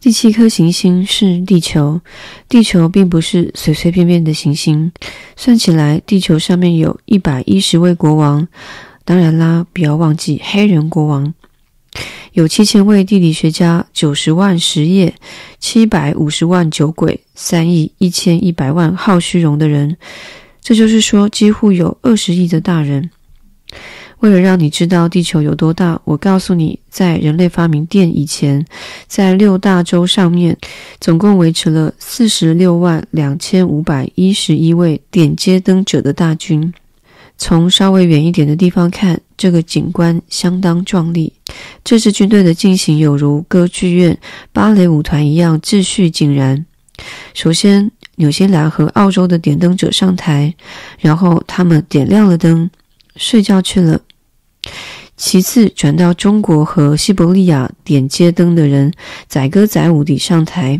第七颗行星是地球，地球并不是随随便便的行星。算起来，地球上面有一百一十位国王，当然啦，不要忘记黑人国王。有七千位地理学家，九十万实业，七百五十万酒鬼，三亿一千一百万好虚荣的人。这就是说，几乎有二十亿的大人。为了让你知道地球有多大，我告诉你，在人类发明电以前，在六大洲上面，总共维持了四十六万两千五百一十一位点街灯者的大军。从稍微远一点的地方看，这个景观相当壮丽。这支军队的进行有如歌剧院、芭蕾舞团一样秩序井然。首先，纽西兰和澳洲的点灯者上台，然后他们点亮了灯，睡觉去了。其次，转到中国和西伯利亚点街灯的人载歌载舞地上台，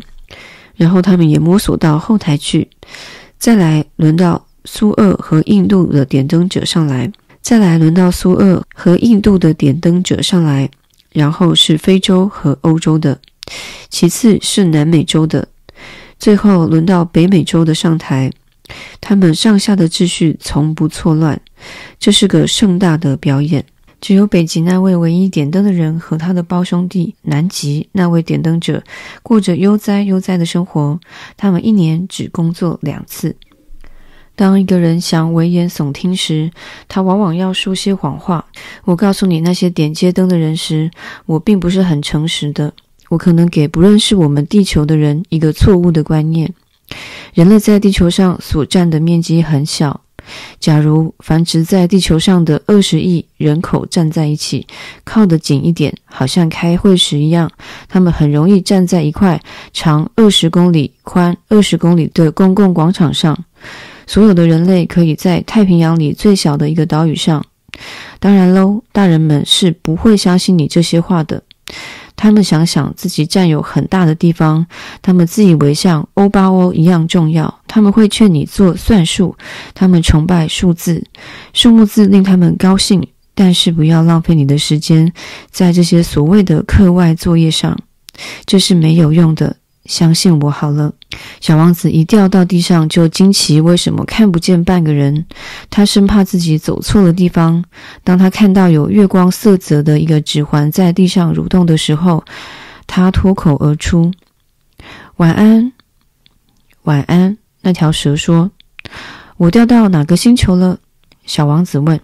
然后他们也摸索到后台去。再来，轮到苏俄和印度的点灯者上来，再来轮到苏俄和印度的点灯者上来，然后是非洲和欧洲的，其次是南美洲的，最后轮到北美洲的上台。他们上下的秩序从不错乱，这是个盛大的表演。只有北极那位唯一点灯的人和他的胞兄弟南极那位点灯者过着悠哉悠哉的生活。他们一年只工作两次。当一个人想危言耸听时，他往往要说些谎话。我告诉你那些点街灯的人时，我并不是很诚实的。我可能给不认识我们地球的人一个错误的观念：人类在地球上所占的面积很小。假如繁殖在地球上的二十亿人口站在一起，靠得紧一点，好像开会时一样，他们很容易站在一块长二十公里、宽二十公里的公共广场上。所有的人类可以在太平洋里最小的一个岛屿上。当然喽，大人们是不会相信你这些话的。他们想想自己占有很大的地方，他们自以为像欧巴欧一样重要。他们会劝你做算术，他们崇拜数字，数目字令他们高兴。但是不要浪费你的时间在这些所谓的课外作业上，这是没有用的。相信我好了。小王子一掉到地上就惊奇，为什么看不见半个人？他生怕自己走错了地方。当他看到有月光色泽的一个指环在地上蠕动的时候，他脱口而出：“晚安，晚安。”那条蛇说：“我掉到哪个星球了？”小王子问。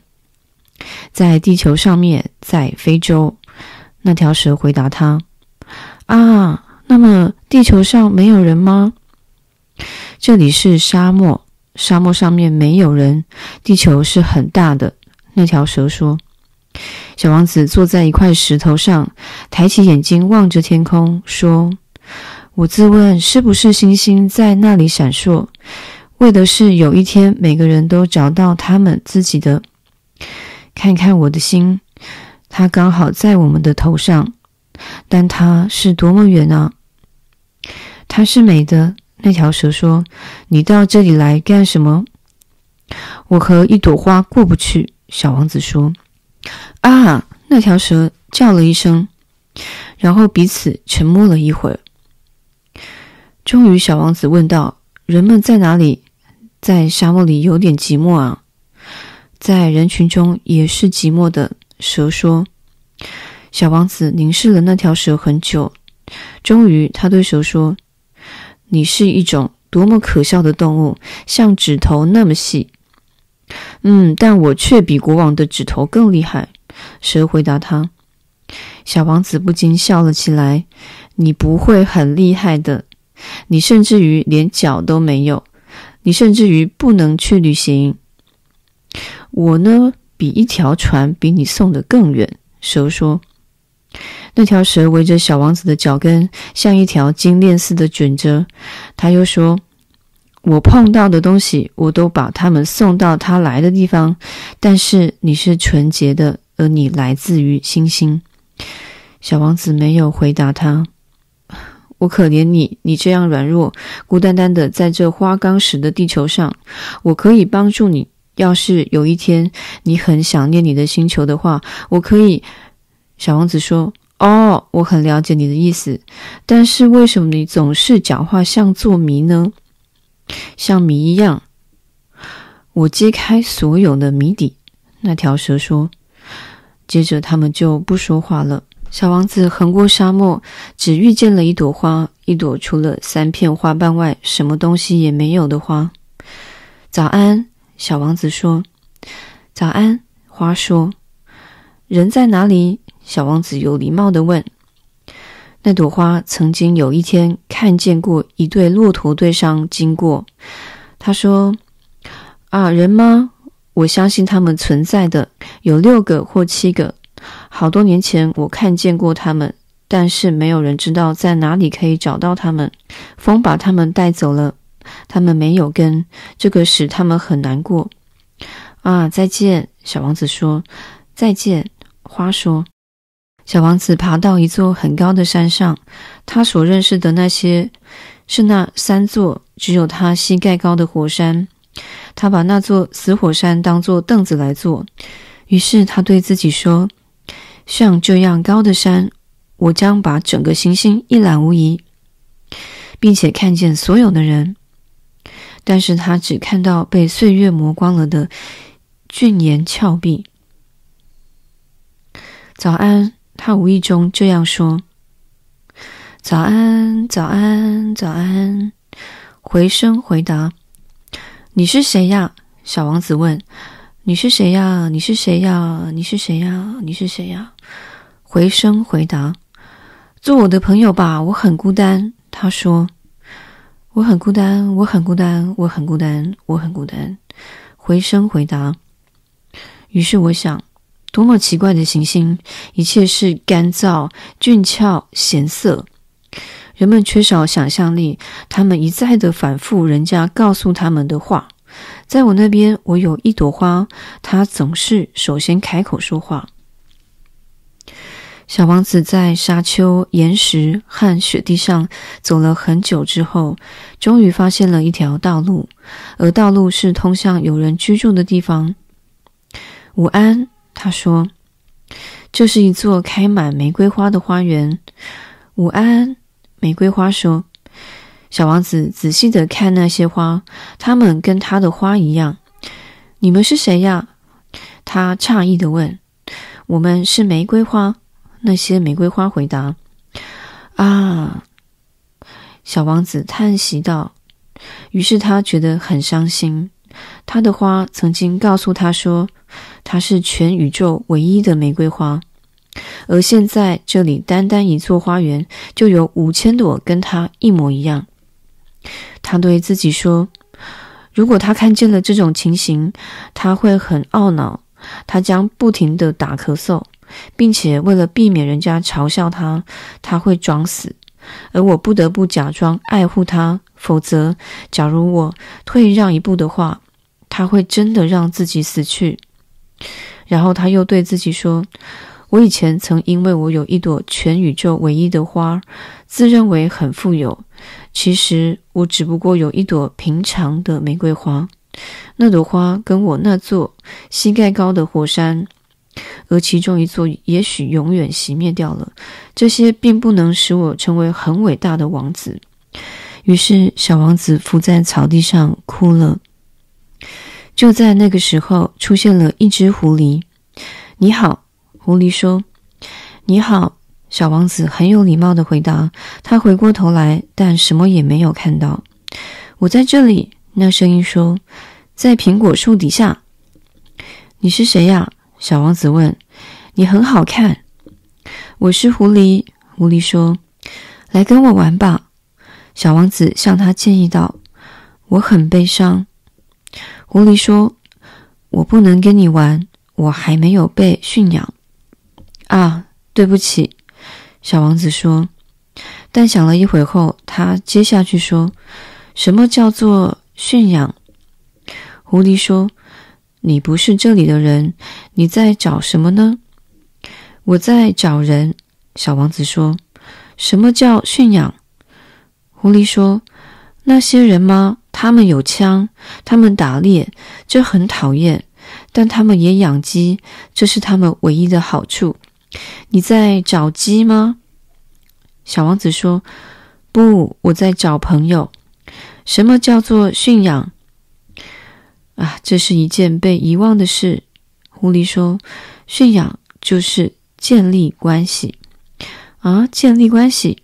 “在地球上面，在非洲。”那条蛇回答他：“啊。”那么地球上没有人吗？这里是沙漠，沙漠上面没有人。地球是很大的。那条蛇说。小王子坐在一块石头上，抬起眼睛望着天空，说：“我自问，是不是星星在那里闪烁，为的是有一天每个人都找到他们自己的。看看我的星，它刚好在我们的头上。”但它是多么远啊！它是美的。那条蛇说：“你到这里来干什么？”我和一朵花过不去。小王子说：“啊！”那条蛇叫了一声，然后彼此沉默了一会儿。终于，小王子问道：“人们在哪里？在沙漠里有点寂寞啊，在人群中也是寂寞的。”蛇说。小王子凝视了那条蛇很久，终于，他对蛇说：“你是一种多么可笑的动物，像指头那么细。”“嗯，但我却比国王的指头更厉害。”蛇回答他。小王子不禁笑了起来：“你不会很厉害的，你甚至于连脚都没有，你甚至于不能去旅行。我呢，比一条船比你送的更远。”蛇说。那条蛇围着小王子的脚跟，像一条金链似的卷着。他又说：“我碰到的东西，我都把它们送到他来的地方。但是你是纯洁的，而你来自于星星。”小王子没有回答他。我可怜你，你这样软弱，孤单单的在这花岗石的地球上。我可以帮助你。要是有一天你很想念你的星球的话，我可以。小王子说。哦，我很了解你的意思，但是为什么你总是讲话像做谜呢？像谜一样。我揭开所有的谜底。那条蛇说。接着他们就不说话了。小王子横过沙漠，只遇见了一朵花，一朵除了三片花瓣外什么东西也没有的花。早安，小王子说。早安，花说。人在哪里？小王子有礼貌的问。那朵花曾经有一天看见过一对骆驼队上经过。他说：“啊，人吗？我相信他们存在的，有六个或七个。好多年前我看见过他们，但是没有人知道在哪里可以找到他们。风把他们带走了，他们没有根，这个使他们很难过。”啊，再见，小王子说。再见。花说：“小王子爬到一座很高的山上，他所认识的那些是那三座只有他膝盖高的火山。他把那座死火山当作凳子来坐。于是他对自己说：‘像这样高的山，我将把整个行星一览无遗，并且看见所有的人。’但是他只看到被岁月磨光了的峻岩峭壁。”早安，他无意中这样说。早安，早安，早安。回声回答：“你是谁呀？”小王子问：“你是谁呀？你是谁呀？你是谁呀？你是谁呀？”回声回答：“做我的朋友吧，我很孤单。”他说：“我很孤单，我很孤单，我很孤单，我很孤单。”回声回答。于是我想。多么奇怪的行星！一切是干燥、俊俏、咸涩。人们缺少想象力，他们一再的反复人家告诉他们的话。在我那边，我有一朵花，它总是首先开口说话。小王子在沙丘、岩石和雪地上走了很久之后，终于发现了一条道路，而道路是通向有人居住的地方。午安。他说：“这是一座开满玫瑰花的花园。”午安，玫瑰花说。小王子仔细地看那些花，它们跟他的花一样。“你们是谁呀？”他诧异地问。“我们是玫瑰花。”那些玫瑰花回答。“啊！”小王子叹息道。于是他觉得很伤心。他的花曾经告诉他说，它是全宇宙唯一的玫瑰花，而现在这里单单一座花园就有五千朵跟它一模一样。他对自己说：“如果他看见了这种情形，他会很懊恼，他将不停地打咳嗽，并且为了避免人家嘲笑他，他会装死，而我不得不假装爱护他。否则，假如我退让一步的话，他会真的让自己死去。”然后他又对自己说：“我以前曾因为我有一朵全宇宙唯一的花，自认为很富有。其实我只不过有一朵平常的玫瑰花。那朵花跟我那座膝盖高的火山，而其中一座也许永远熄灭掉了。这些并不能使我成为很伟大的王子。”于是小王子伏在草地上哭了。就在那个时候，出现了一只狐狸。“你好。”狐狸说。“你好。”小王子很有礼貌地回答。他回过头来，但什么也没有看到。“我在这里。”那声音说，“在苹果树底下。”“你是谁呀？”小王子问。“你很好看。”“我是狐狸。”狐狸说。“来跟我玩吧。”小王子向他建议道。“我很悲伤。”狐狸说：“我不能跟你玩，我还没有被驯养。”啊，对不起，小王子说。但想了一会后，他接下去说：“什么叫做驯养？”狐狸说：“你不是这里的人，你在找什么呢？”我在找人。小王子说：“什么叫驯养？”狐狸说：“那些人吗？”他们有枪，他们打猎，这很讨厌。但他们也养鸡，这是他们唯一的好处。你在找鸡吗？”小王子说：“不，我在找朋友。什么叫做驯养？啊，这是一件被遗忘的事。”狐狸说：“驯养就是建立关系啊，建立关系。”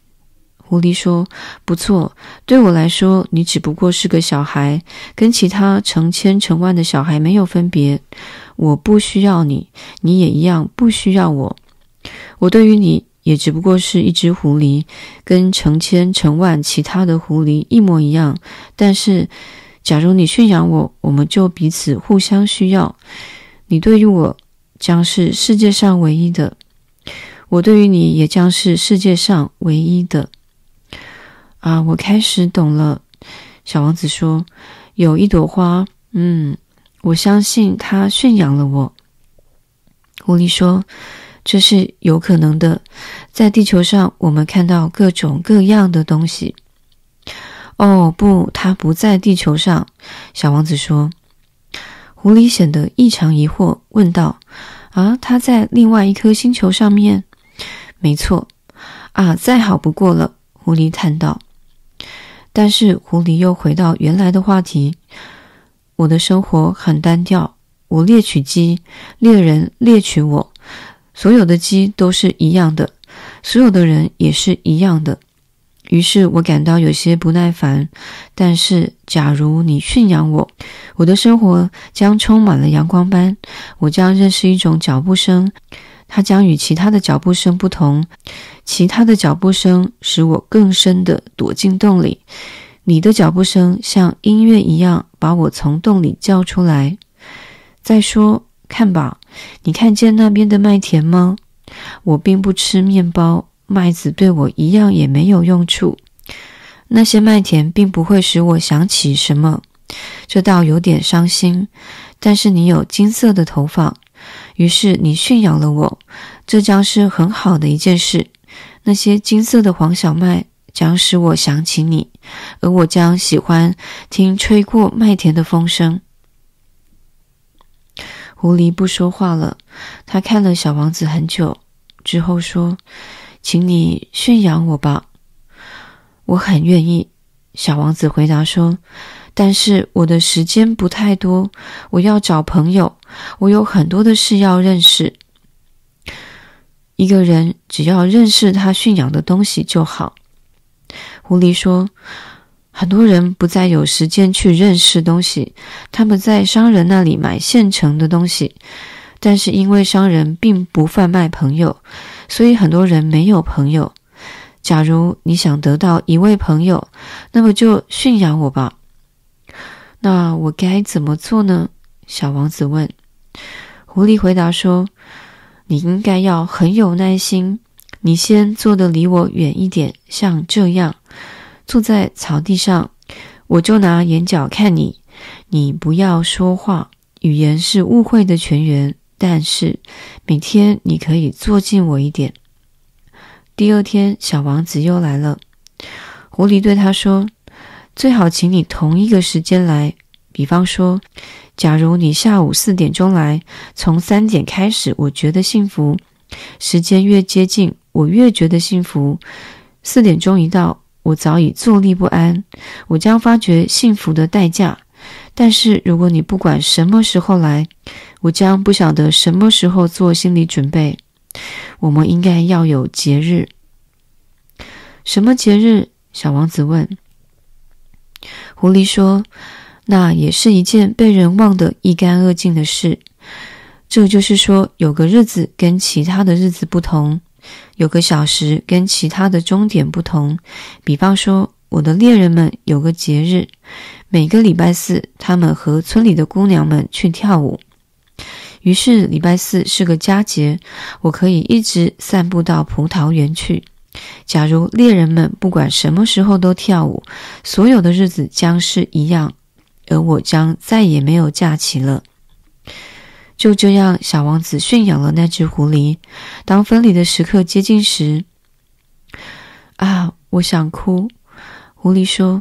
狐狸说：“不错，对我来说，你只不过是个小孩，跟其他成千成万的小孩没有分别。我不需要你，你也一样不需要我。我对于你也只不过是一只狐狸，跟成千成万其他的狐狸一模一样。但是，假如你驯养我，我们就彼此互相需要。你对于我将是世界上唯一的，我对于你也将是世界上唯一的。”啊，我开始懂了。小王子说：“有一朵花，嗯，我相信它驯养了我。”狐狸说：“这是有可能的。在地球上，我们看到各种各样的东西。”哦，不，它不在地球上。小王子说。狐狸显得异常疑惑，问道：“啊，它在另外一颗星球上面？”“没错。”“啊，再好不过了。”狐狸叹道。但是狐狸又回到原来的话题：“我的生活很单调，我猎取鸡，猎人猎取我，所有的鸡都是一样的，所有的人也是一样的。于是我感到有些不耐烦。但是假如你驯养我，我的生活将充满了阳光般，我将认识一种脚步声。”它将与其他的脚步声不同，其他的脚步声使我更深地躲进洞里。你的脚步声像音乐一样把我从洞里叫出来。再说，看吧，你看见那边的麦田吗？我并不吃面包，麦子对我一样也没有用处。那些麦田并不会使我想起什么，这倒有点伤心。但是你有金色的头发。于是你驯养了我，这将是很好的一件事。那些金色的黄小麦将使我想起你，而我将喜欢听吹过麦田的风声。狐狸不说话了，他看了小王子很久，之后说：“请你驯养我吧。”我很愿意。小王子回答说。但是我的时间不太多，我要找朋友，我有很多的事要认识。一个人只要认识他驯养的东西就好。狐狸说：“很多人不再有时间去认识东西，他们在商人那里买现成的东西。但是因为商人并不贩卖朋友，所以很多人没有朋友。假如你想得到一位朋友，那么就驯养我吧。”那我该怎么做呢？小王子问。狐狸回答说：“你应该要很有耐心。你先坐得离我远一点，像这样，坐在草地上，我就拿眼角看你。你不要说话，语言是误会的泉源。但是每天你可以坐近我一点。”第二天，小王子又来了。狐狸对他说。最好请你同一个时间来，比方说，假如你下午四点钟来，从三点开始，我觉得幸福。时间越接近，我越觉得幸福。四点钟一到，我早已坐立不安，我将发觉幸福的代价。但是如果你不管什么时候来，我将不晓得什么时候做心理准备。我们应该要有节日。什么节日？小王子问。狐狸说：“那也是一件被人忘得一干二净的事。这就是说，有个日子跟其他的日子不同，有个小时跟其他的钟点不同。比方说，我的猎人们有个节日，每个礼拜四，他们和村里的姑娘们去跳舞。于是礼拜四是个佳节，我可以一直散步到葡萄园去。”假如猎人们不管什么时候都跳舞，所有的日子将是一样，而我将再也没有假期了。就这样，小王子驯养了那只狐狸。当分离的时刻接近时，啊，我想哭。狐狸说：“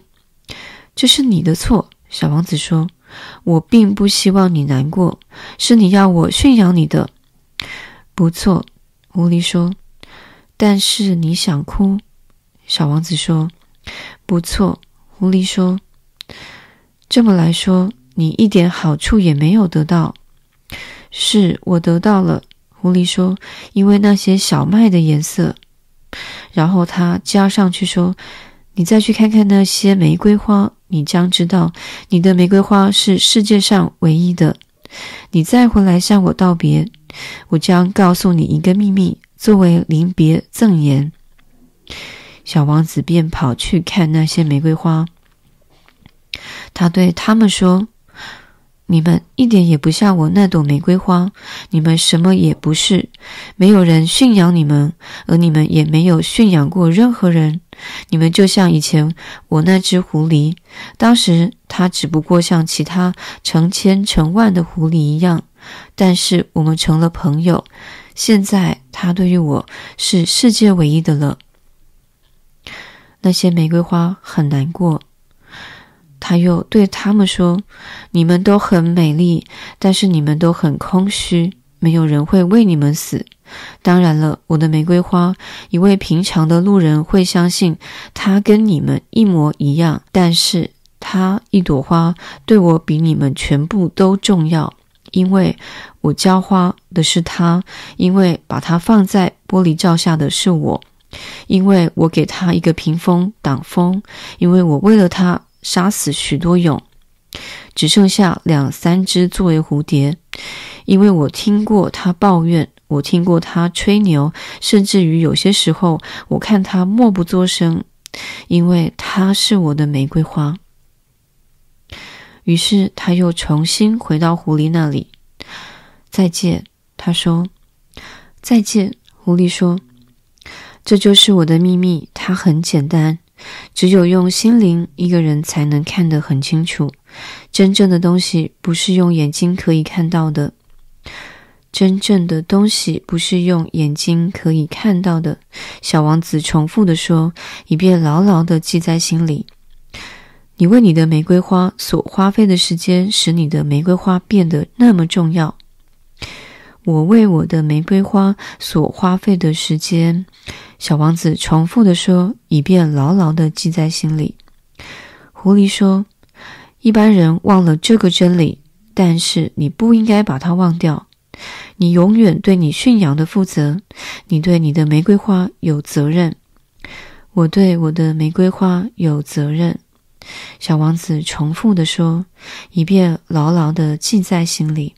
这是你的错。”小王子说：“我并不希望你难过，是你要我驯养你的。”不错。狐狸说。但是你想哭。小王子说：“不错。”狐狸说：“这么来说，你一点好处也没有得到。”是我得到了。狐狸说：“因为那些小麦的颜色。”然后他加上去说：“你再去看看那些玫瑰花，你将知道你的玫瑰花是世界上唯一的。你再回来向我道别，我将告诉你一个秘密，作为临别赠言。”小王子便跑去看那些玫瑰花。他对他们说。你们一点也不像我那朵玫瑰花，你们什么也不是，没有人驯养你们，而你们也没有驯养过任何人。你们就像以前我那只狐狸，当时它只不过像其他成千成万的狐狸一样，但是我们成了朋友。现在它对于我是世界唯一的了。那些玫瑰花很难过。他又对他们说：“你们都很美丽，但是你们都很空虚，没有人会为你们死。当然了，我的玫瑰花，一位平常的路人会相信它跟你们一模一样，但是它一朵花对我比你们全部都重要，因为我浇花的是它，因为把它放在玻璃罩下的是我，因为我给它一个屏风挡风，因为我为了它。”杀死许多蛹，只剩下两三只作为蝴蝶。因为我听过他抱怨，我听过他吹牛，甚至于有些时候，我看他默不作声，因为他是我的玫瑰花。于是他又重新回到狐狸那里。再见，他说。再见，狐狸说。这就是我的秘密，它很简单。只有用心灵，一个人才能看得很清楚。真正的东西不是用眼睛可以看到的。真正的东西不是用眼睛可以看到的。小王子重复地说，以便牢牢地记在心里。你为你的玫瑰花所花费的时间，使你的玫瑰花变得那么重要。我为我的玫瑰花所花费的时间。小王子重复地说，以便牢牢地记在心里。狐狸说：“一般人忘了这个真理，但是你不应该把它忘掉。你永远对你驯养的负责，你对你的玫瑰花有责任。我对我的玫瑰花有责任。”小王子重复地说，以便牢牢地记在心里。